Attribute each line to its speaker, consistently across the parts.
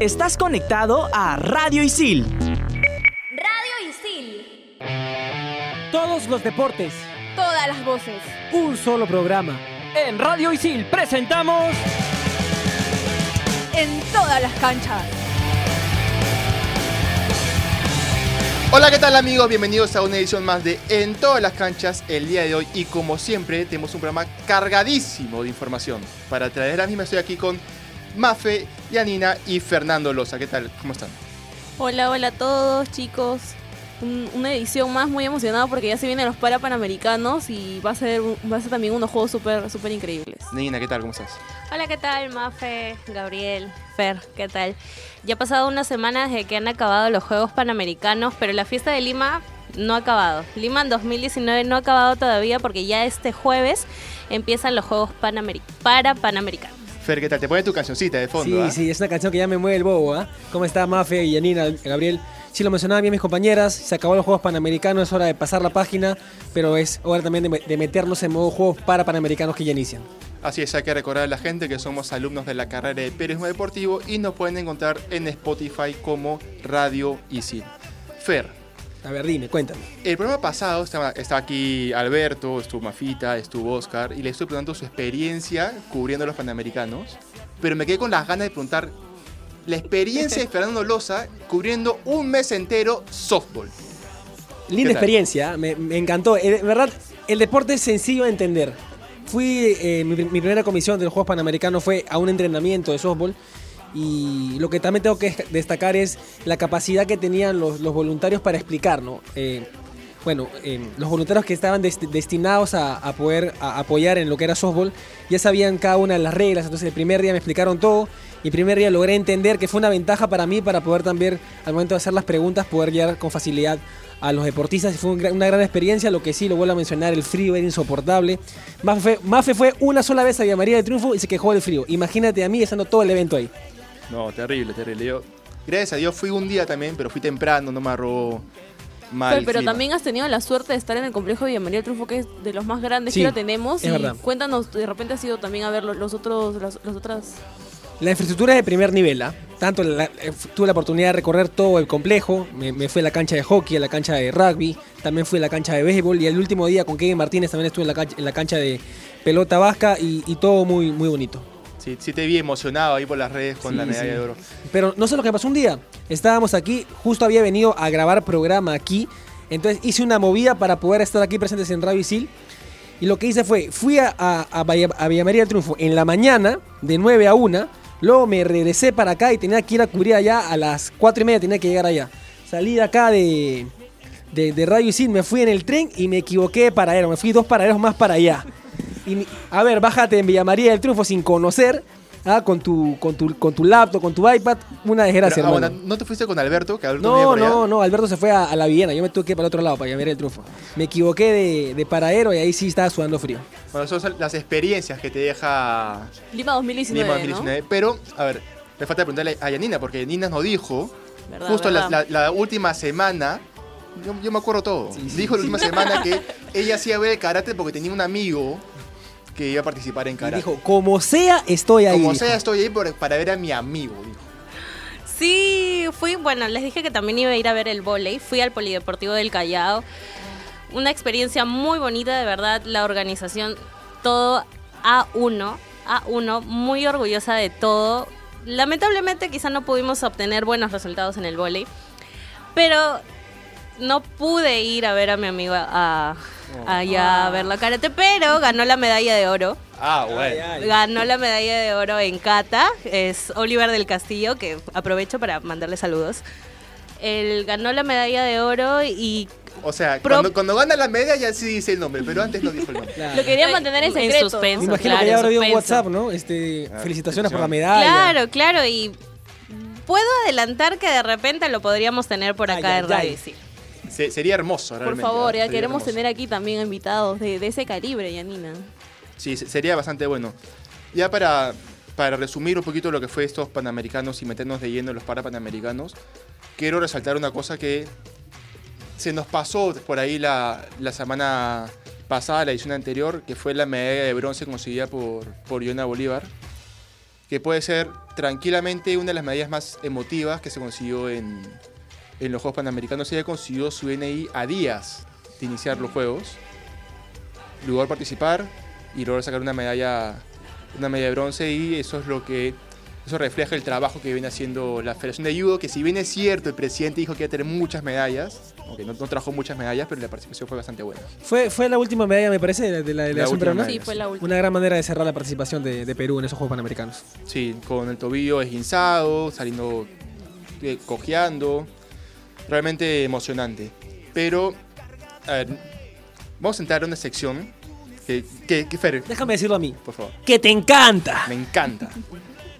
Speaker 1: Estás conectado a Radio Isil.
Speaker 2: Radio Isil.
Speaker 3: Todos los deportes.
Speaker 2: Todas las voces.
Speaker 3: Un solo programa.
Speaker 4: En Radio Isil presentamos...
Speaker 2: En todas las canchas.
Speaker 5: Hola, ¿qué tal amigos? Bienvenidos a una edición más de En todas las canchas el día de hoy y como siempre tenemos un programa cargadísimo de información. Para traer la misma estoy aquí con Mafe, Yanina y Fernando Loza. ¿Qué tal? ¿Cómo están?
Speaker 6: Hola, hola a todos chicos. Un- una edición más muy emocionada porque ya se vienen los para panamericanos y va a ser, va a ser también unos juegos súper súper increíbles.
Speaker 5: Nina, ¿qué tal? ¿Cómo estás?
Speaker 6: Hola, ¿qué tal? Mafe, Gabriel, Fer, ¿qué tal? Ya ha pasado unas semanas desde que han acabado los Juegos Panamericanos, pero la fiesta de Lima no ha acabado. Lima en 2019 no ha acabado todavía porque ya este jueves empiezan los Juegos para Panamericanos.
Speaker 5: Fer, ¿qué tal? Te pone tu cancioncita de fondo,
Speaker 3: Sí,
Speaker 5: ¿ah?
Speaker 3: sí, es una canción que ya me mueve el bobo, ¿ah? ¿Cómo está Mafe y Yanina, Gabriel? Sí, lo mencionaban bien mis compañeras, se acabó los Juegos Panamericanos, es hora de pasar la página, pero es hora también de meternos en modo Juegos para Panamericanos que ya inician.
Speaker 5: Así es, hay que recordar a la gente que somos alumnos de la carrera de Periodismo Deportivo y nos pueden encontrar en Spotify como Radio Isil. Fer,
Speaker 3: A ver, dime, cuéntame.
Speaker 5: El programa pasado estaba, estaba aquí Alberto, estuvo Mafita, estuvo Oscar y le estoy preguntando su experiencia cubriendo los Panamericanos, pero me quedé con las ganas de preguntar la experiencia de Fernando Loza cubriendo un mes entero softball.
Speaker 3: Linda experiencia, me, me encantó. Eh, De verdad, el deporte es sencillo de entender. Fui, eh, mi, mi primera comisión de los Juegos Panamericanos fue a un entrenamiento de softball y lo que también tengo que destacar es la capacidad que tenían los, voluntarios para explicar. Eh, bueno, eh, los voluntarios que estaban dest- destinados a, poder apoyar en lo que era softball ya sabían cada una de las reglas, entonces el primer día me explicaron todo y el primer día logré entender que fue una ventaja para mí para poder también al momento de hacer las preguntas poder llegar con facilidad a los deportistas fue una gran experiencia, lo que sí, lo vuelvo a mencionar, el frío era insoportable. Mafe, Mafe fue una sola vez a Villa María del Triunfo y se quejó del frío. Imagínate a mí estando todo el evento ahí.
Speaker 5: No, terrible, terrible. Yo, gracias a Dios fui un día también, pero fui temprano, no me arrobó mal.
Speaker 6: Pero también has tenido la suerte de estar en el complejo de Villa María del Triunfo, que es de los más grandes
Speaker 3: Sí,
Speaker 6: que ahora tenemos.
Speaker 3: es
Speaker 6: y
Speaker 3: verdad.
Speaker 6: cuéntanos, de repente has ido también a ver los, los otros, las, las otras
Speaker 3: La infraestructura es de primer nivel, ¿ah? Tanto la- eh, tuve la oportunidad de recorrer todo el complejo, me, me fui a la cancha de hockey, a la cancha de rugby, también fui a la cancha de béisbol y el último día con Kevin Martínez también estuve en la cancha, en la cancha de pelota vasca y, y todo muy, muy bonito.
Speaker 5: Sí, sí te vi emocionado ahí por las redes con
Speaker 3: Sí,
Speaker 5: la medalla
Speaker 3: sí.
Speaker 5: de oro.
Speaker 3: Pero no sé lo que pasó un día. Estábamos aquí, justo había venido a grabar programa aquí. Entonces hice una movida para poder estar aquí presentes en Radio Isil. Y lo que hice fue, fui a, a, a Bahía- a Villa María del Triunfo en la mañana, de 9 a 1. Luego me regresé para acá y tenía que ir a cubrir allá a las 4 y media, tenía que llegar allá. Salí de acá de, de, de Radio Isil, me fui en el tren y me equivoqué de paradero. Me fui dos paraderos más para allá. Y, mi- a ver, bájate en Villa María del Triunfo sin conocer. ah, con, tu, con, tu, con tu laptop, con tu iPad, una desgracia,
Speaker 5: Pero, ah,
Speaker 3: hermano.
Speaker 5: ¿No te fuiste con Alberto? Que Alberto
Speaker 3: No, no, no, Alberto se fue a, a la Viena, yo me tuve que ir para el otro lado para ver el triunfo. Me equivoqué de, de paradero y ahí sí estaba sudando frío.
Speaker 5: Bueno, son las experiencias que te deja
Speaker 6: Lima 2019,
Speaker 5: Lima
Speaker 6: ¿no?
Speaker 5: 2019. Pero, a ver, le falta preguntarle a Yanina, porque Yanina nos dijo,
Speaker 6: Verdad,
Speaker 5: justo la,
Speaker 6: verdad.
Speaker 5: la- la última semana, yo, yo me acuerdo todo, dijo la última semana que ella hacía ver el karate porque tenía un amigo que iba a participar en
Speaker 3: Y
Speaker 5: karate.
Speaker 3: dijo, como sea, estoy ahí.
Speaker 5: Como
Speaker 3: dijo.
Speaker 5: sea, estoy ahí por- para ver a mi amigo. dijo.
Speaker 6: Sí, fui, bueno, les dije que también iba a ir a ver el vóley. Fui al Polideportivo del Callao. Una experiencia muy bonita, de verdad. La organización, todo A1, A1, muy orgullosa de todo. Lamentablemente quizá no pudimos obtener buenos resultados en el vóley, pero no pude ir a ver a mi amigo a, allá a ver la karate, pero ganó la medalla de oro.
Speaker 5: Ah, bueno.
Speaker 3: Ay, ay.
Speaker 6: Ganó la medalla de oro en kata, es Oliver del Castillo, que aprovecho para mandarle saludos. Él ganó la medalla de oro y
Speaker 5: O sea,
Speaker 6: Pro-
Speaker 5: cuando, cuando gana la media ya sí dice el nombre, pero antes no dijo el nombre.
Speaker 3: Claro.
Speaker 2: Lo quería mantener en secreto.
Speaker 6: En suspenso,
Speaker 3: Me imagino
Speaker 6: claro,
Speaker 3: que ya habrá habido un. WhatsApp, ¿no? Este,
Speaker 5: Ah,
Speaker 3: felicitaciones por la medalla.
Speaker 6: Claro, claro, y puedo adelantar que de repente lo podríamos tener por acá
Speaker 3: ay,
Speaker 6: en Radio
Speaker 3: ay.
Speaker 6: Isil.
Speaker 5: Se- sería hermoso,
Speaker 6: Por
Speaker 5: realmente.
Speaker 6: favor,
Speaker 5: ¿eh?
Speaker 6: ya queremos
Speaker 5: hermoso.
Speaker 6: tener aquí también invitados de, de ese calibre, Yanina.
Speaker 5: Sí, se- sería bastante bueno. Ya para, para resumir un poquito lo que fue estos panamericanos y meternos de lleno en los parapanamericanos, quiero resaltar una cosa que se nos pasó por ahí la, la semana pasada, la edición anterior, que fue la medalla de bronce conseguida por, por Yona Bolívar. que puede ser tranquilamente una de las medallas más emotivas que se consiguió en, en los Juegos Panamericanos. Ella consiguió su NI a días de iniciar los Juegos. Logró participar y logró sacar una medalla, una medalla de bronce y eso es lo que eso refleja el trabajo que viene haciendo la Federación de Judo, que si bien es cierto, el presidente dijo que iba a tener muchas medallas, aunque no, no trajo muchas medallas, pero la participación fue bastante buena.
Speaker 3: Fue, fue la última medalla, me parece, de la, de la delegación peruana.
Speaker 6: Sí, fue la última.
Speaker 3: Una gran manera de cerrar la participación de, de Perú en esos Juegos Panamericanos.
Speaker 5: Sí, con el tobillo esguinzado, saliendo eh, cojeando. Realmente emocionante. Pero, a ver, vamos a entrar a una sección que, que, que Fer,
Speaker 3: Déjame decirlo a mí.
Speaker 5: por favor,
Speaker 3: ¡Que te encanta!
Speaker 5: me encanta.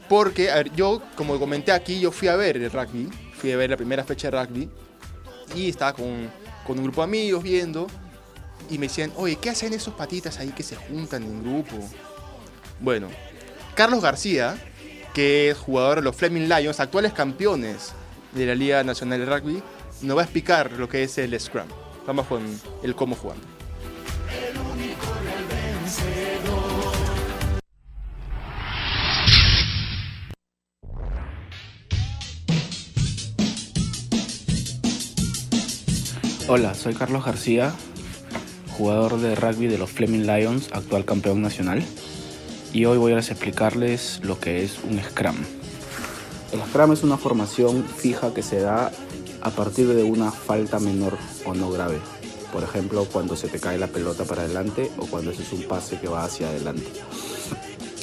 Speaker 5: Porque, a ver, yo, como comenté aquí, yo fui a ver el rugby, fui a ver la primera fecha de rugby y estaba con, con un grupo de amigos viendo y me decían, oye, ¿qué hacen esos patitas ahí que se juntan en grupo? Bueno, Carlos García, que es jugador de los Fleming Lions, actuales campeones de la Liga Nacional de Rugby, nos va a explicar lo que es el Scrum. Vamos con el cómo jugando.
Speaker 7: Hola, soy Carlos García, jugador de rugby de los Fleming Lions, actual campeón nacional. Y hoy voy a explicarles lo que es un Scrum. El Scrum es una formación fija que se da a partir de una falta menor o no grave. Por ejemplo, cuando se te cae la pelota para adelante o cuando haces un pase que va hacia adelante.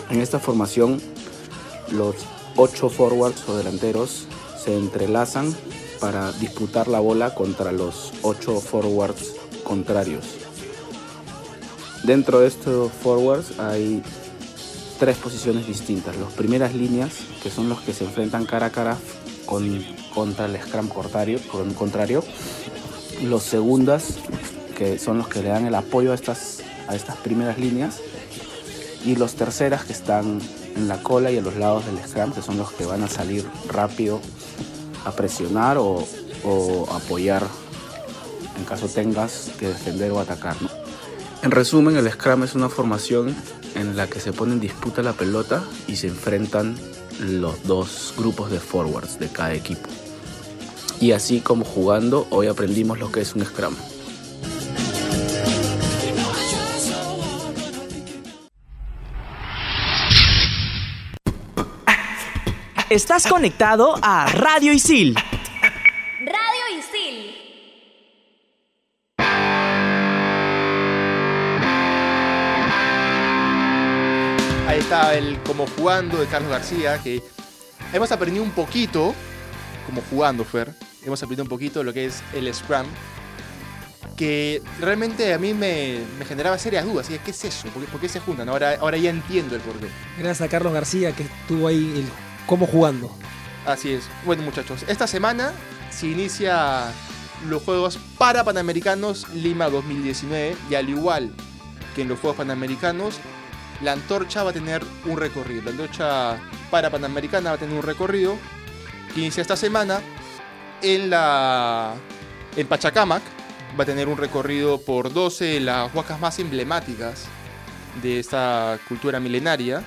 Speaker 7: En esta formación, los ocho forwards o delanteros se entrelazan para disputar la bola contra los ocho forwards contrarios. Dentro de estos forwards hay tres posiciones distintas. Las primeras líneas, que son los que se enfrentan cara a cara con, contra el scrum contrario, con- contrario. Los segundas, que son los que le dan el apoyo a estas, a estas primeras líneas. Y los terceras, que están en la cola y a los lados del scrum, que son los que van a salir rápido a presionar o, o apoyar en caso tengas que defender o atacar. ¿no? En resumen, el Scrum es una formación en la que se pone en disputa la pelota y se enfrentan los dos grupos de forwards de cada equipo. Y así como jugando, hoy aprendimos lo que es un Scrum.
Speaker 1: Estás conectado a Radio Isil.
Speaker 5: Está el como jugando de Carlos García, que hemos aprendido un poquito, como jugando, Fer, hemos aprendido un poquito lo que es el Scrum, que realmente a mí me, me generaba serias dudas. ¿Qué es eso? ¿Por qué, por qué se juntan? Ahora, ahora ya entiendo el porqué.
Speaker 3: Gracias a Carlos García que estuvo ahí el cómo jugando.
Speaker 5: Así es. Bueno, muchachos, esta semana se inicia los Juegos para Panamericanos Lima 2019 y al igual que en los Juegos Panamericanos, la antorcha va a tener un recorrido. La antorcha para Panamericana va a tener un recorrido que inicia esta semana en la en Pachacamac. Va a tener un recorrido por 12 de las huacas más emblemáticas de esta cultura milenaria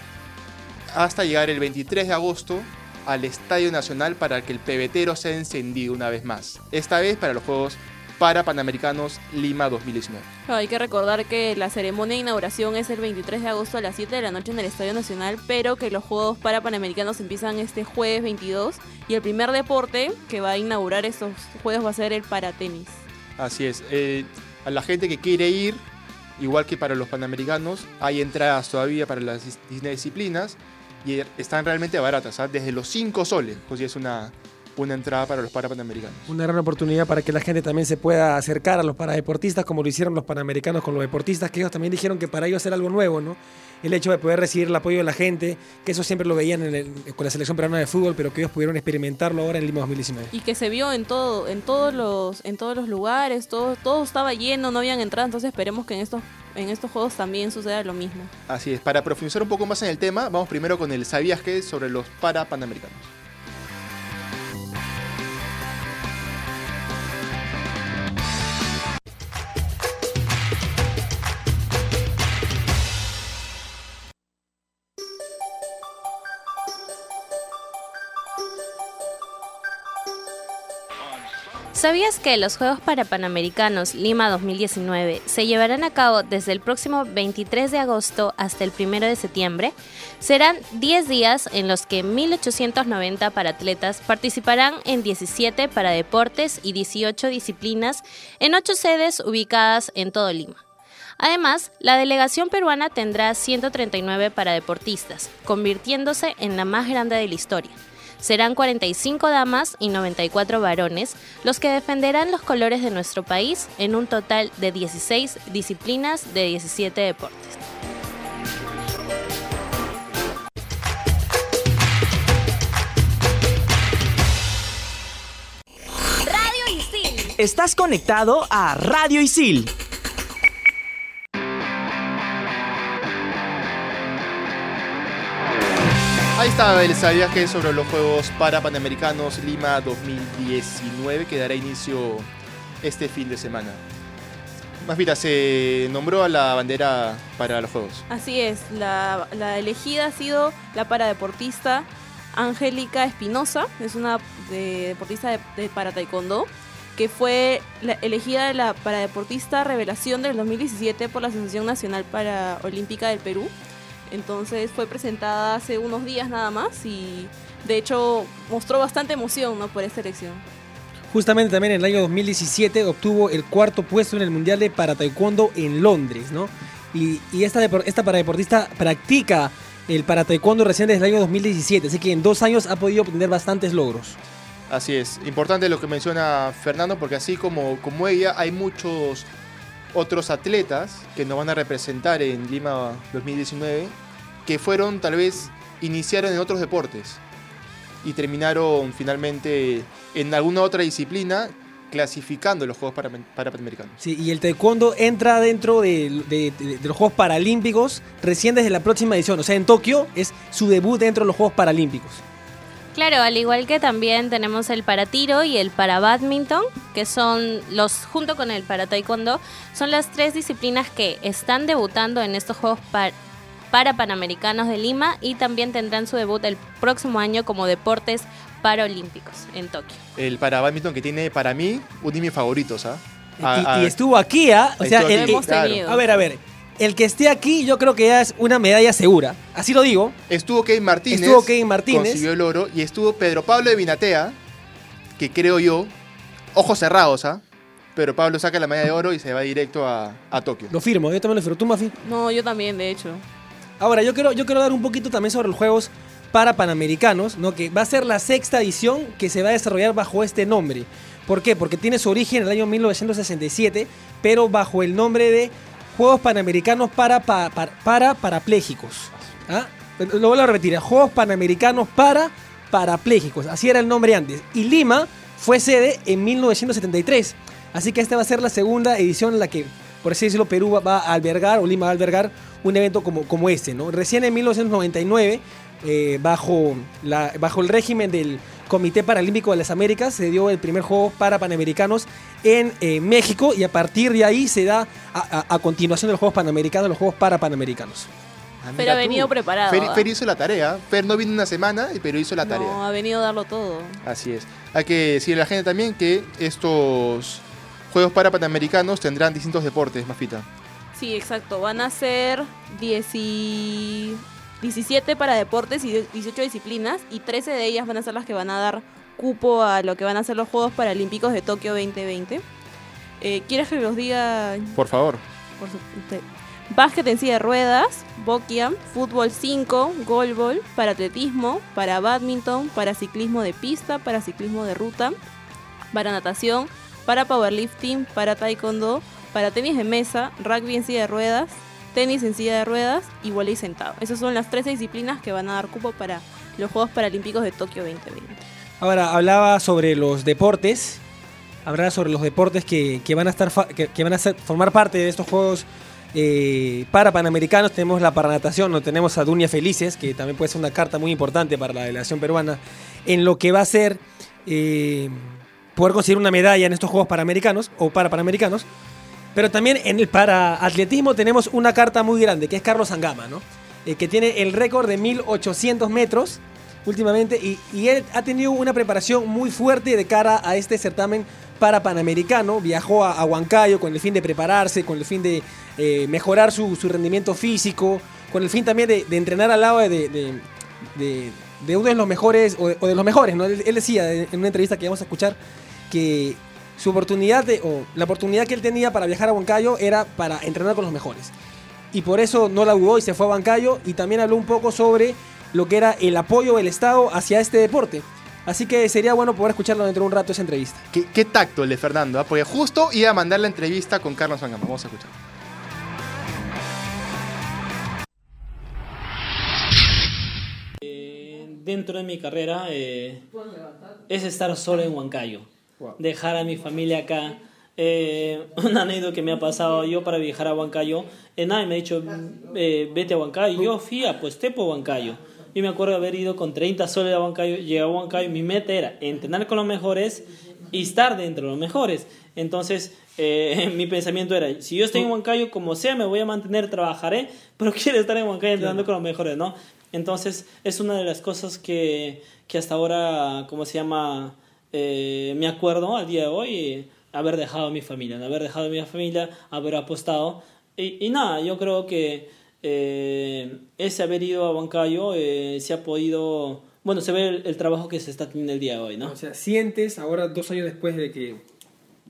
Speaker 5: hasta llegar el 23 de agosto al Estadio Nacional para que el pebetero sea encendido una vez más. Esta vez para los Juegos para Panamericanos Lima 2019.
Speaker 8: Hay que recordar que la ceremonia de inauguración es el 23 de agosto a las 7 de la noche en el Estadio Nacional, pero que los Juegos para Panamericanos empiezan este jueves 22 y el primer deporte que va a inaugurar estos Juegos va a ser el paratenis.
Speaker 5: Así es. eh, a la gente que quiere ir, igual que para los Panamericanos, hay entradas todavía para las disciplinas y están realmente baratas, ¿ah? desde los 5 soles, pues es una, una entrada para los para Panamericanos.
Speaker 3: Una gran oportunidad para que la gente también se pueda acercar a los paradeportistas como lo hicieron los panamericanos con los deportistas, que ellos también dijeron que para ellos era algo nuevo, ¿no? El hecho de poder recibir el apoyo de la gente, que eso siempre lo veían en el- con la selección peruana de fútbol, pero que ellos pudieron experimentarlo ahora en Lima 2019.
Speaker 8: Y que se vio en todo, en todos los, en todos los lugares, todo, todo estaba lleno, no habían entrado, entonces esperemos que en estos, en estos juegos también suceda lo mismo.
Speaker 5: Así es. Para profundizar un poco más en el tema, vamos primero con el ¿Sabías qué? sobre los para Panamericanos.
Speaker 6: ¿Sabías que los Juegos Parapanamericanos Lima 2019 se llevarán a cabo desde el próximo 23 de agosto hasta el 1 de septiembre? Serán 10 días en los que 1.890 paratletas participarán en 17 para deportes y 18 disciplinas en 8 sedes ubicadas en todo Lima. Además, la delegación peruana tendrá 139 paradeportistas, convirtiéndose en la más grande de la historia. Serán 45 damas y 94 varones los que defenderán los colores de nuestro país en un total de 16 disciplinas de 17 deportes.
Speaker 2: Radio Isil.
Speaker 1: Estás conectado a Radio Isil.
Speaker 5: Ahí está el viaje sobre los Juegos Parapanamericanos Lima 2019 que dará inicio este fin de semana. Más bien, se nombró a la bandera para los Juegos.
Speaker 8: Así es, la, elegida ha sido la paradeportista Angélica Espinosa, es una de- deportista de, de para taekwondo, que fue la- elegida la paradeportista revelación del 2017 por la Asociación Nacional Paraolímpica del Perú. Entonces fue presentada hace unos días nada más y de hecho mostró bastante emoción ¿no? por esta elección.
Speaker 3: Justamente también en el año 2017 obtuvo el cuarto puesto en el Mundial de para Taekwondo en Londres, ¿no? Y, y esta, esta paradeportista practica el para Taekwondo recién desde el año 2017, así que en dos años ha podido obtener bastantes logros.
Speaker 5: Así es, importante lo que menciona Fernando porque así como, como ella hay muchos otros atletas que nos van a representar en Lima 2019 que fueron tal vez iniciaron en otros deportes y terminaron finalmente en alguna otra disciplina clasificando los Juegos Parapanamericanos.
Speaker 3: Sí, y el taekwondo entra dentro de, de- de- de los Juegos Paralímpicos recién desde la próxima edición. O sea, en Tokio es su debut dentro de los Juegos Paralímpicos.
Speaker 6: Claro, al igual que también tenemos el para tiro y el para badminton, que son los, junto con el para taekwondo, son las tres disciplinas que están debutando en estos Juegos par- para Panamericanos de Lima y también tendrán su debut el próximo año como deportes paralímpicos en Tokio.
Speaker 5: El para badminton que tiene para mí uno de mis favoritos, ¿ah?
Speaker 3: Y, y estuvo aquí, ¿ah? O sea, el-
Speaker 8: hemos
Speaker 5: claro.
Speaker 8: tenido.
Speaker 3: a ver, a ver. El que esté aquí, yo creo que ya es una medalla segura. Así lo digo.
Speaker 5: Estuvo Kevin Martínez.
Speaker 3: Estuvo Kevin Martínez.
Speaker 5: Consiguió el oro. Y estuvo Pedro Pablo de Vinatea, que creo yo, ojos cerrados, ¿ah? Pero Pablo saca la medalla de oro y se va directo a, a Tokio.
Speaker 3: Lo firmo, yo también lo firmo. ¿Tú, Mafi?
Speaker 8: No, yo también, de hecho.
Speaker 3: Ahora, yo quiero, yo quiero dar un poquito también sobre los Juegos para Panamericanos, ¿no? que va a ser la sexta edición que se va a desarrollar bajo este nombre. ¿Por qué? Porque tiene su origen en el año 1967, pero bajo el nombre de Juegos Panamericanos para, pa- pa- para parapléjicos. ¿Ah? Lo vuelvo a repetir, Juegos Panamericanos para parapléjicos. Así era el nombre antes. Y Lima fue sede en 1973. Así que esta va a ser la segunda edición en la que, por así decirlo, Perú va a albergar, o Lima va a albergar, un evento como, como este. ¿no? Recién en 1999, eh, bajo, la, bajo el régimen del Comité Paralímpico de las Américas, se dio el primer juego para Panamericanos en eh, México y a partir de ahí se da a, a- a continuación de los Juegos Panamericanos, los Juegos para Panamericanos.
Speaker 5: Ah,
Speaker 8: Pero ha
Speaker 5: tú.
Speaker 8: venido preparado,
Speaker 5: Fer,
Speaker 8: ¿ah?
Speaker 5: Fer hizo la tarea. Fer no vino una semana, pero hizo la
Speaker 8: No,
Speaker 5: tarea.
Speaker 8: ha venido a darlo todo.
Speaker 5: Así es. Hay que decirle a la gente también que estos Juegos para Panamericanos tendrán distintos deportes, Mafita.
Speaker 8: Sí, exacto. Van a ser 10 y 17 para deportes y 18 disciplinas y 13 de ellas van a ser las que van a dar cupo a lo que van a ser los Juegos Paralímpicos de Tokio 2020. Eh, ¿Quieres que los diga
Speaker 5: Por favor.
Speaker 8: por su- Básquet en silla de ruedas, bokia, fútbol 5, golbol, para atletismo, para badminton, para ciclismo de pista, para ciclismo de ruta, para natación, para powerlifting, para taekwondo, para tenis de mesa, rugby en silla de ruedas, tenis en silla de ruedas y volei sentado. Esas son las 13 disciplinas que van a dar cupo para los Juegos Paralímpicos de Tokio 2020.
Speaker 3: Ahora, hablaba sobre los deportes. Hablaba sobre los deportes que, que van a estar que, que van a ser- formar parte de estos juegos eh, para panamericanos. Tenemos la paranatación, no tenemos a Dunia Felices, que también puede ser una carta muy importante para la delegación peruana, en lo que va a ser eh, poder conseguir una medalla en estos juegos panamericanos o para panamericanos. Pero también en el para atletismo tenemos una carta muy grande, que es Carlos Angama, ¿no? Eh, que tiene el récord de 1800 metros últimamente y, y él ha tenido una preparación muy fuerte de cara a este certamen para Panamericano. Viajó a, a Huancayo con el fin de prepararse, con el fin de eh, mejorar su, su rendimiento físico, con el fin también de, entrenar al lado de, de- de- uno de los mejores, o de, o de los mejores, ¿no? Él, él decía en una entrevista que vamos a escuchar que su oportunidad, de, o la oportunidad que él tenía para viajar a Huancayo era para entrenar con los mejores. Y por eso no la dudó y se fue a Huancayo y también habló un poco sobre lo que era el apoyo del Estado hacia este deporte. Así que sería bueno poder escucharlo dentro de un rato esa entrevista.
Speaker 5: ¿Qué, qué tacto el de Fernando, ¿ah? porque justo iba a mandar la entrevista con Carlos Mangama. Vamos a escuchar.
Speaker 9: dentro de mi carrera eh, es estar solo en Huancayo. Dejar a mi familia acá. Eh, una anécdota que me ha pasado yo para viajar a Huancayo. Eh, nadie me ha dicho, eh, vete a Huancayo. Yo fui a pues Tepo Huancayo. Yo me acuerdo de haber ido con 30 soles a Huancayo. Llegué a Huancayo. Mi meta era entrenar con los mejores y estar dentro de los mejores. Entonces, eh, mi pensamiento era, si yo estoy en Huancayo, como sea, me voy a mantener, trabajaré, pero quiero estar en Huancayo entrenando con los mejores, ¿no? Entonces, es una de las cosas que, que hasta ahora, ¿cómo se llama? Eh, me acuerdo al día de hoy, eh, haber dejado a mi familia, haber dejado a mi familia, haber apostado. Y, y nada, yo creo que eh, ese haber ido a Huancayo eh, se ha podido... Bueno, se ve el, el trabajo que se está teniendo el día de hoy, ¿no?
Speaker 3: O sea, sientes ahora dos años después de que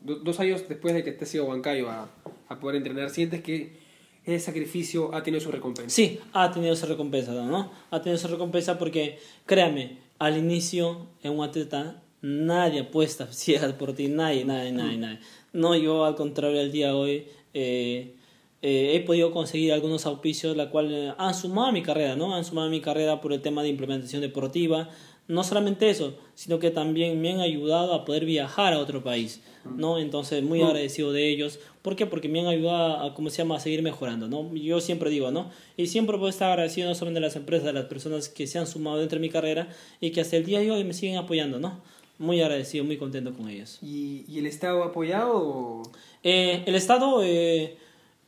Speaker 3: do- dos años después de que te has ido a Huancayo a, a poder entrenar, sientes que ese sacrificio ha tenido su recompensa.
Speaker 9: Sí, ha tenido esa recompensa, ¿no? Ha tenido esa recompensa porque, créame, al inicio en un atleta nadie apuesta ciega por ti, nadie, nadie, nadie, nadie. No, yo al contrario, el día de hoy eh, eh, he podido conseguir algunos auspicios, la cual eh, han sumado a mi carrera, ¿no? Han sumado a mi carrera por el tema de implementación deportiva. No solamente eso, sino que también me han ayudado a poder viajar a otro país, ¿no? Entonces, muy agradecido de ellos. ¿Por qué? Porque me han ayudado a, ¿cómo se llama?, a seguir mejorando, ¿no? Yo siempre digo, ¿no? Y siempre puedo estar agradecido no solamente de las empresas, de las personas que se han sumado dentro de mi carrera y que hasta el día de hoy me siguen apoyando, ¿no? Muy agradecido, muy contento con ellos.
Speaker 3: ¿Y, y el Estado ha apoyado? o-
Speaker 9: Eh, el Estado eh,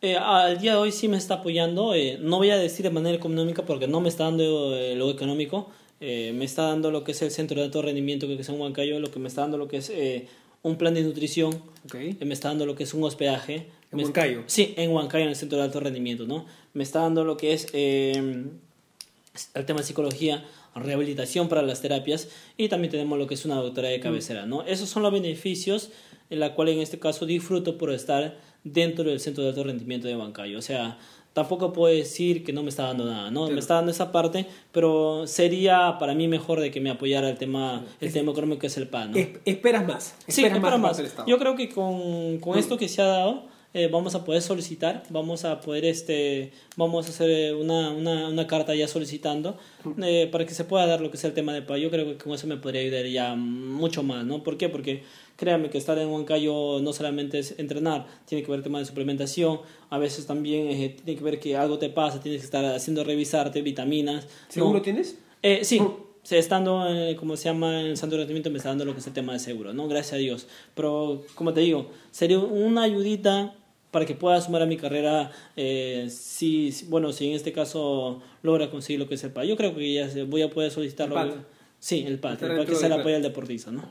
Speaker 9: eh, al día de hoy sí me está apoyando. eh, no voy a decir de manera económica porque no me está dando eh, lo económico. eh, me está dando lo que es el centro de alto rendimiento que es en Huancayo, lo que me está dando lo que es eh, un plan de nutrición,
Speaker 3: Ok.
Speaker 9: eh, me está dando lo que es un hospedaje.
Speaker 3: ¿En
Speaker 9: Me-
Speaker 3: Huancayo?
Speaker 9: Sí, en Huancayo, en el centro de alto rendimiento, ¿no? Me está dando lo que es el tema de psicología, rehabilitación para las terapias y también tenemos lo que es una doctora de cabecera, ¿no? Esos son los beneficios en la cual en este caso disfruto por estar dentro del centro de alto rendimiento de Huancayo. O sea, tampoco puedo decir que no me está dando nada, ¿no? Me está dando esa parte, pero sería para mí mejor de que me apoyara el tema, el tema económico que es el PAN, ¿no?
Speaker 3: Es- esperas más.
Speaker 9: Sí,
Speaker 3: esperas por
Speaker 9: más.
Speaker 3: Estado.
Speaker 9: Yo creo que con, con esto que se ha dado, eh, vamos a poder solicitar, vamos a poder, este, vamos a hacer eh, una, una, una carta ya solicitando eh, para que se pueda dar lo que sea el tema de paz. Yo creo que con eso me podría ayudar ya mucho más, ¿no? ¿Por qué? Porque créanme que estar en Huancayo no solamente es entrenar, tiene que ver tema de suplementación, a veces también eh, tiene que ver que algo te pasa, tienes que estar haciendo revisarte, vitaminas.
Speaker 3: ¿Seguro
Speaker 9: ¿no?
Speaker 3: tienes?
Speaker 9: Eh, sí, sí, estando, eh, como se llama, en el santo rendimiento me está dando lo que es el tema de seguro, ¿no? Gracias a Dios. Pero, como te digo, sería una ayudita para que pueda sumar a mi carrera, eh, si, bueno, si en este caso logra conseguir lo que es el PAD. Yo creo que ya se- voy a poder solicitarlo.
Speaker 3: El.
Speaker 9: Sí, el
Speaker 3: Está
Speaker 9: el
Speaker 3: dentro
Speaker 9: que sea el apoyo al deportista, ¿no?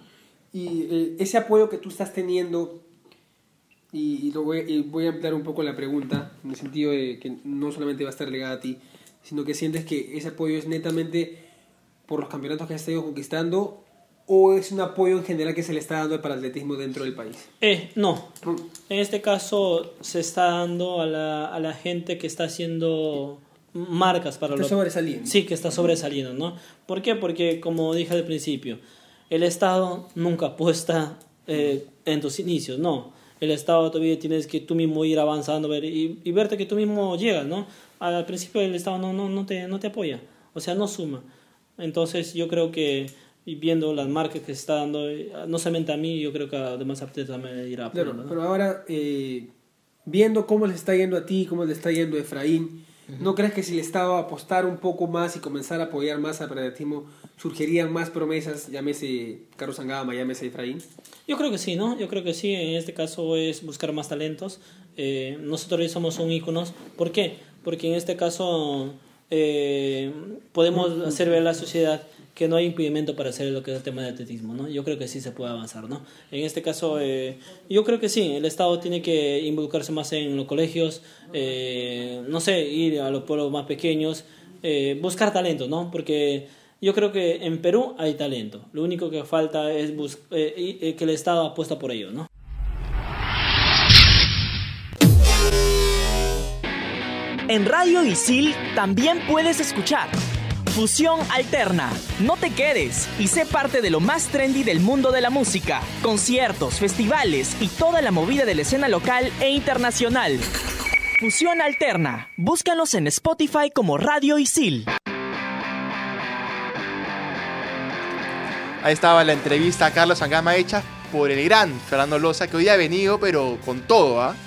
Speaker 3: Y eh, ese apoyo que tú estás teniendo, y, y lo voy, y voy a ampliar un poco la pregunta, en el sentido de que no solamente va a estar ligada a ti, sino que sientes que ese apoyo es netamente por los campeonatos que has estado conquistando, o es un apoyo en general que se le está dando al paratletismo dentro del país.
Speaker 9: Eh, no. En este caso se está dando a la, a la gente que está haciendo marcas para
Speaker 3: Está
Speaker 9: los
Speaker 3: sobresaliendo.
Speaker 9: Sí, que está sobresaliendo, ¿no? ¿Por qué? Porque, como dije al principio, el Estado nunca apuesta eh, en tus inicios, no. El Estado todavía tienes que tú mismo ir avanzando ver, y, y verte que tú mismo llegas, ¿no? Al principio el Estado no, no, no, te, no te apoya, o sea, no suma. Entonces yo creo que y viendo las marcas que se está dando, eh, no solamente a mí, yo creo que a demás atletas también irá
Speaker 3: Claro,
Speaker 9: ¿no?
Speaker 3: pero ahora, eh, viendo cómo le está yendo a ti, cómo le está yendo a Efraín, ¿no crees que si el Estado apostar un poco más y comenzar a apoyar más al paratletismo, surgirían más promesas, llámese Carlos Angama, llámese Efraín?
Speaker 9: Yo creo que sí, ¿no? Yo creo que sí. En este caso es buscar más talentos. Eh, nosotros somos un íconos. ¿Por qué? Porque en este caso eh, podemos hacer ver a la sociedad que no hay impedimento para hacer lo que es el tema de atletismo, ¿no? Yo creo que sí se puede avanzar, ¿no? En este caso, eh, yo creo que sí, el Estado tiene que involucrarse más en los colegios, eh, no sé, ir a los pueblos más pequeños, eh, buscar talento, ¿no? Porque yo creo que en Perú hay talento, lo único que falta es eh, eh, que el Estado apuesta por ello, ¿no?
Speaker 1: En Radio Isil también puedes escuchar Fusión Alterna. No te quedes y sé parte de lo más trendy del mundo de la música, conciertos, festivales y toda la movida de la escena local e internacional. Fusión Alterna. Búscanos en Spotify como Radio Isil.
Speaker 5: Ahí estaba la entrevista a Carlos Angama hecha por el gran Fernando Loza, que hoy ha venido, pero con todo, ¿ah?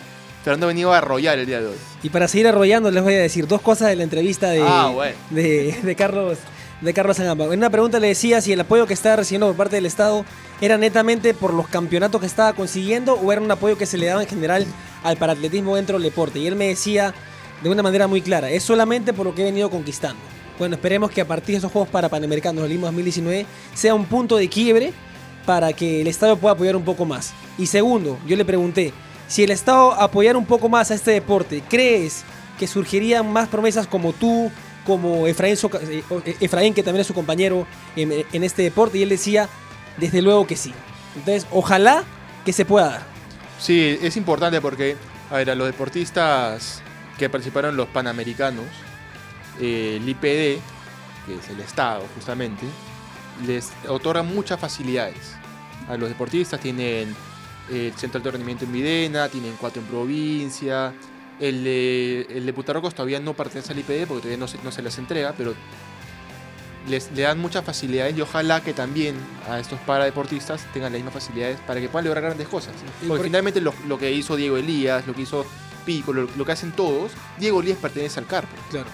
Speaker 5: Fernando ha venido a arrollar el día de hoy.
Speaker 3: Y para seguir arrollando, les voy a decir dos cosas de la entrevista de,
Speaker 5: Ah, bueno.
Speaker 3: de, de Carlos de Carlos Angamba. En una pregunta le decía si el apoyo que estaba recibiendo por parte del Estado era netamente por los campeonatos que estaba consiguiendo o era un apoyo que se le daba en general al paratletismo dentro del deporte. Y él me decía de una manera muy clara, es solamente por lo que he venido conquistando. Bueno, esperemos que a partir de esos Juegos para Panamericanos del Lima 2019 sea un punto de quiebre para que el Estado pueda apoyar un poco más. Y segundo, yo le pregunté, si el Estado apoyara un poco más a este deporte, ¿crees que surgirían más promesas como tú, como Efraín, eh, eh, que también es su compañero en, este deporte? Y él decía, desde luego que sí. Entonces, ojalá que se pueda dar.
Speaker 5: Sí, es importante porque, a ver, a los deportistas que participaron en los Panamericanos, eh, el IPD, que es el Estado justamente, les otorga muchas facilidades. A los deportistas tienen el centro de alto rendimiento en Videna, tienen cuatro en provincia. El de, el de Putarrocos todavía no pertenece al IPD porque todavía no se, no se les entrega, pero les, le dan muchas facilidades y ojalá que también a estos paradeportistas tengan las mismas facilidades para que puedan lograr grandes cosas. Porque
Speaker 3: por-
Speaker 5: finalmente lo, lo que hizo Diego Elías, lo que hizo Pico, lo, lo que hacen todos, Diego Elías pertenece al Carpo.
Speaker 3: Claro.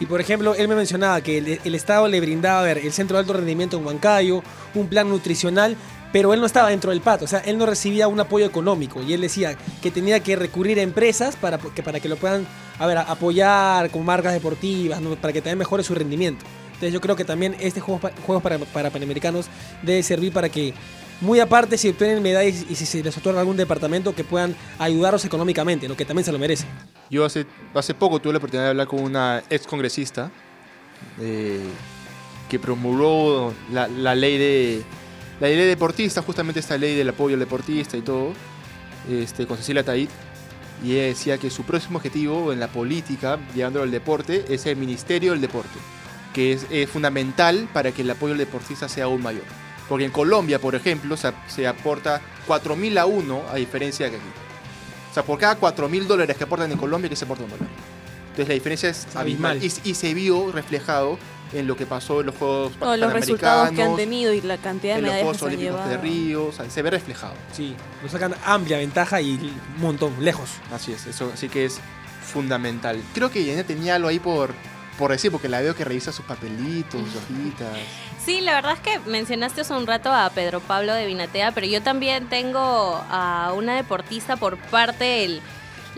Speaker 3: Y por ejemplo, él me mencionaba que el, el Estado le brindaba a ver, el centro de alto rendimiento en Huancayo, un plan nutricional, pero él no estaba dentro del pato, o sea, él no recibía un apoyo económico y él decía que tenía que recurrir a empresas para que, para que lo puedan a ver, apoyar con marcas deportivas, para que también mejore su rendimiento. Entonces yo creo que también este Juegos, pa- juegos para, para Panamericanos debe servir para que, muy aparte, si obtienen medallas y si se les otorga algún departamento, que puedan ayudarlos económicamente, lo que también se lo merecen.
Speaker 5: Yo hace, hace poco tuve la oportunidad de hablar con una ex congresista eh, que promulgó la ley de la ley de deportista, justamente esta ley del apoyo al deportista y todo, este, con Cecilia Taid. Y ella decía que su próximo objetivo en la política, llevándolo al deporte, es el Ministerio del Deporte, que es, es fundamental para que el apoyo al deportista sea aún mayor. Porque en Colombia, por ejemplo, se, se aporta 4.000 a 1 a diferencia de aquí. O sea, por cada 4 mil dólares que aportan en Colombia, que se aporta un dólar. Entonces la diferencia es abismal.
Speaker 3: abismal.
Speaker 5: Y, y se vio reflejado en lo que pasó en los Juegos
Speaker 8: Todos los resultados que han tenido y la cantidad de
Speaker 5: en los Juegos
Speaker 8: que se han
Speaker 5: Olímpicos de. Río. O sea, se ve reflejado.
Speaker 3: Sí, nos sacan amplia ventaja y un montón, lejos.
Speaker 5: Así es, eso así que es fundamental. Creo que Yanina tenía algo ahí por, por decir, porque la veo que revisa sus papelitos, sus hojitas.
Speaker 6: Sí, la verdad es que mencionaste hace un rato a Pedro Pablo de Vinatea, pero yo también tengo a una deportista por parte del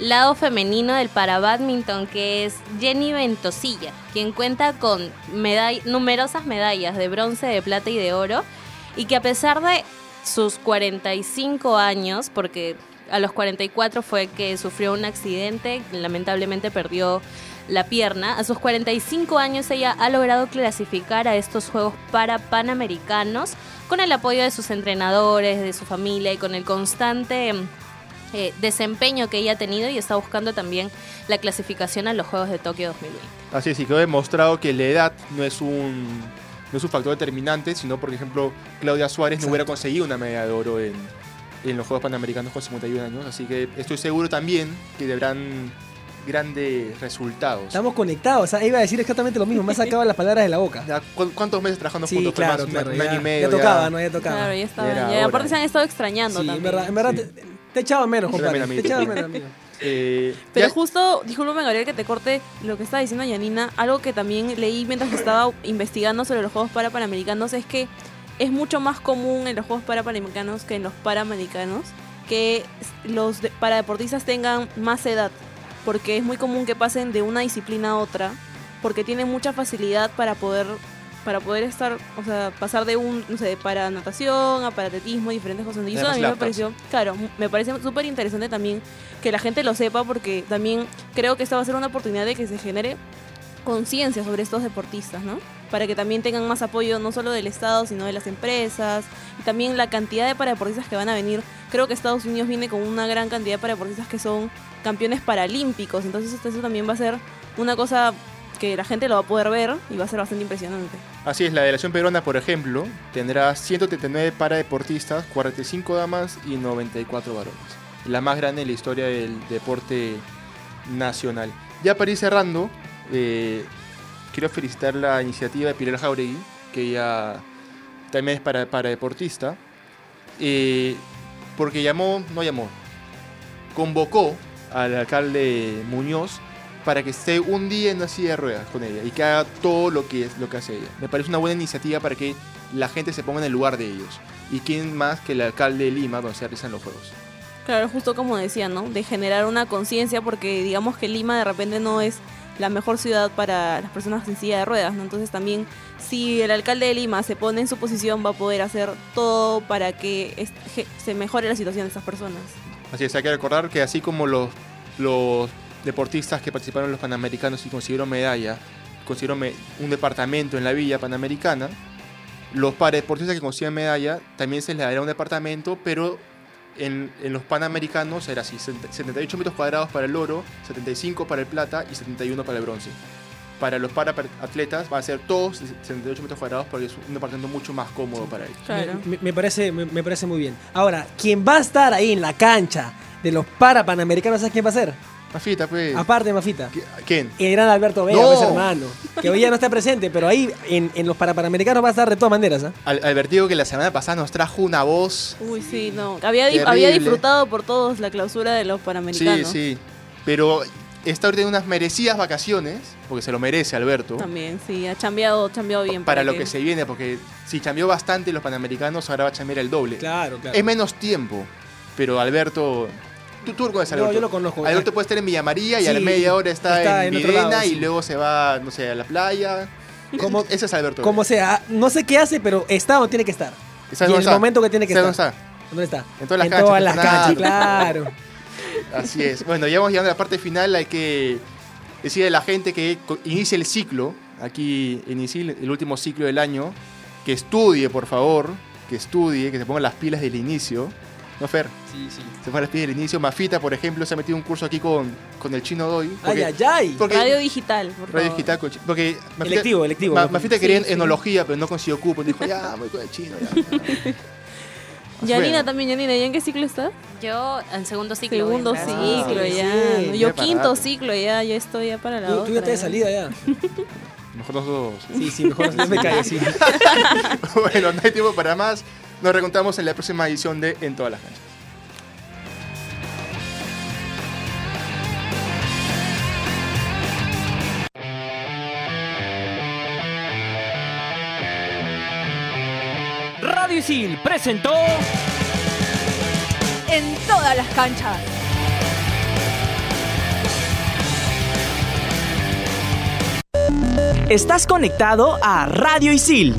Speaker 6: lado femenino del para-badminton, que es Jenny Ventosilla, quien cuenta con numerosas medallas de bronce, de plata y de oro, y que a pesar de sus 45 años, porque a los 44 fue que sufrió un accidente, lamentablemente perdió la pierna. A sus 45 años ella ha logrado clasificar a estos Juegos para Panamericanos con el apoyo de sus entrenadores, de su familia y con el constante eh, desempeño que ella ha tenido y está buscando también la clasificación a los Juegos de Tokio 2020.
Speaker 5: Así es, y quedó demostrado que la edad no es un, no es un factor determinante, sino, por ejemplo, Claudia Suárez no hubiera conseguido una medalla de oro en, en los Juegos Panamericanos con 51 años. Así que estoy seguro también que deberán grandes resultados.
Speaker 3: Estamos conectados, o sea, iba a decir exactamente lo mismo, me ha sacado las palabras de la boca.
Speaker 5: Ya, ¿cu- ¿Cuántos meses trabajando
Speaker 3: Sí,
Speaker 5: juntos?
Speaker 3: Claro,
Speaker 5: más,
Speaker 3: claro,
Speaker 5: un,
Speaker 3: ya,
Speaker 5: año y medio.
Speaker 3: ya tocaba, ¿no? Ya tocaba.
Speaker 8: Claro, ya ya.
Speaker 5: hora.
Speaker 8: aparte se han estado extrañando
Speaker 3: Sí, en
Speaker 8: también.
Speaker 3: verdad, en verdad
Speaker 5: Sí.
Speaker 3: Te, echaba menos, compadre. Te echaba menos, amigo.
Speaker 5: Eh,
Speaker 8: Pero
Speaker 5: ya-
Speaker 8: justo, discúlpame Gabriel que te corte lo que estaba diciendo Yanina, algo que también leí mientras estaba investigando sobre los Juegos para Panamericanos es que es mucho más común en los Juegos para Panamericanos que en los Panamericanos que los de- paradeportistas tengan más edad, porque es muy común que pasen de una disciplina a otra porque tiene mucha facilidad para poder para poder estar, o sea, pasar de un, no sé, para natación, a para atletismo, diferentes cosas. Y eso a mí me pareció, claro, me parece súper interesante también que la gente lo sepa porque también creo que esta va a ser una oportunidad de que se genere conciencia sobre estos deportistas, ¿no? Para que también tengan más apoyo no solo del Estado, sino de las empresas y también la cantidad de paradeportistas que van a venir. Creo que Estados Unidos viene con una gran cantidad de paradeportistas que son campeones paralímpicos, entonces eso también va a ser una cosa que la gente lo va a poder ver y va a ser bastante impresionante.
Speaker 5: Así es, la delegación peruana, por ejemplo, tendrá 139 paradeportistas, 45 damas y 94 varones. La más grande en la historia del deporte nacional. Ya para ir cerrando, eh, quiero felicitar la iniciativa de Pilar Jauregui, que ella también es para, para deportista, eh, porque llamó, no llamó, convocó al alcalde Muñoz para que esté un día en una silla de ruedas con ella y que haga todo lo que, es, lo que hace ella. Me parece una buena iniciativa para que la gente se ponga en el lugar de ellos. ¿Y quién más que el alcalde de Lima, donde se realizan los Juegos?
Speaker 8: Claro, justo como decía, ¿no? De generar una conciencia porque digamos que Lima de repente no es la mejor ciudad para las personas en silla de ruedas, ¿no? Entonces también si el alcalde de Lima se pone en su posición va a poder hacer todo para que se mejore la situación de estas personas.
Speaker 5: Así es, hay que recordar que así como los, los deportistas que participaron en los Panamericanos y consiguieron medalla, consiguieron me- un departamento en la Villa Panamericana, los paradeportistas que consiguen medalla también se les dará un departamento, pero en, en los Panamericanos era así, 78 metros cuadrados para el oro, 75 para el plata y 71 para el bronce. Para los atletas va a ser todos 78 metros cuadrados porque es un departamento mucho más cómodo para ellos.
Speaker 8: Claro.
Speaker 3: Me, me parece, me, me parece muy bien. Ahora, quien va a estar ahí en la cancha de los para panamericanos, ¿sabes quién va a ser?
Speaker 5: Mafita, pues.
Speaker 3: Aparte Mafita.
Speaker 5: ¿Quién?
Speaker 3: El gran Alberto Vega,
Speaker 5: No.
Speaker 3: pues, hermano. Que hoy ya no está presente, pero ahí en, en los para panamericanos va a estar de todas maneras. ¿ah?
Speaker 5: Al, Albertigo que la semana pasada nos trajo una voz
Speaker 8: Uy, sí, no. Había, di-
Speaker 5: Terrible.
Speaker 8: había disfrutado por todos la clausura de los
Speaker 5: Sí,
Speaker 8: Panamericanos.
Speaker 5: sí. Pero está ahorita en unas merecidas vacaciones, porque se lo merece Alberto,
Speaker 8: También, sí, ha chambeado, chambeado bien.
Speaker 5: para lo que se viene, porque si cambió bastante los panamericanos, ahora va a cambiar el doble.
Speaker 3: Claro, claro.
Speaker 5: Es menos tiempo, pero Alberto... Conoces,
Speaker 3: No,
Speaker 5: Alberto.
Speaker 3: yo lo conozco.
Speaker 5: Alberto puede estar en Villa María y a la media hora está,
Speaker 3: está
Speaker 5: en,
Speaker 3: en lado,
Speaker 5: y luego se va, no sé, a la playa.
Speaker 3: Como-
Speaker 5: Ese es Alberto.
Speaker 3: Como sea, no sé qué hace, pero está o tiene que estar.
Speaker 5: ¿Sabes
Speaker 3: y en el
Speaker 5: está?
Speaker 3: momento que tiene que
Speaker 5: ¿Sabes
Speaker 3: estar.
Speaker 5: dónde
Speaker 3: ¿Dónde está?
Speaker 5: En todas las
Speaker 3: en
Speaker 5: canchas,
Speaker 3: todas las canchas,
Speaker 5: claro. Así es. Bueno, ya vamos llegando a la parte final. Hay que decirle a la gente que inicie el ciclo, aquí en ISIL, el último ciclo del año, que estudie, por favor, que estudie, que se ponga las pilas del inicio. ¿No, Fer?
Speaker 3: Sí, sí.
Speaker 5: Se ponga las pilas del inicio. Mafita, por ejemplo, se ha metido un curso aquí con, con el chino Doy.
Speaker 3: Ay,
Speaker 5: porque-
Speaker 3: ay, ay.
Speaker 5: porque-
Speaker 8: Radio digital, por
Speaker 5: Radio digital con porque Mafita-
Speaker 3: Electivo, electivo.
Speaker 5: Ma- Mafita quería
Speaker 8: Sí,
Speaker 5: enología, pero no consiguió cupo. Dijo, ya, voy con el chino. Ya.
Speaker 8: Yanina
Speaker 5: Bueno.
Speaker 8: también, Yanina, ¿ya en qué ciclo está?
Speaker 6: Yo en segundo ciclo.
Speaker 8: Segundo
Speaker 6: a
Speaker 8: ciclo
Speaker 3: Ah,
Speaker 8: ya. Yo quinto ciclo ya, ya estoy ya para la
Speaker 3: Tú,
Speaker 8: otra.
Speaker 3: tú ya estás de salida ya.
Speaker 5: Mejor los dos.
Speaker 3: Sí, sí, mejor no me calles, sí.
Speaker 5: bueno, no hay tiempo para más. Nos reencontramos en la próxima edición de En todas las canchas.
Speaker 4: Radio Isil presentó
Speaker 2: En todas las canchas.
Speaker 1: Estás conectado a Radio Isil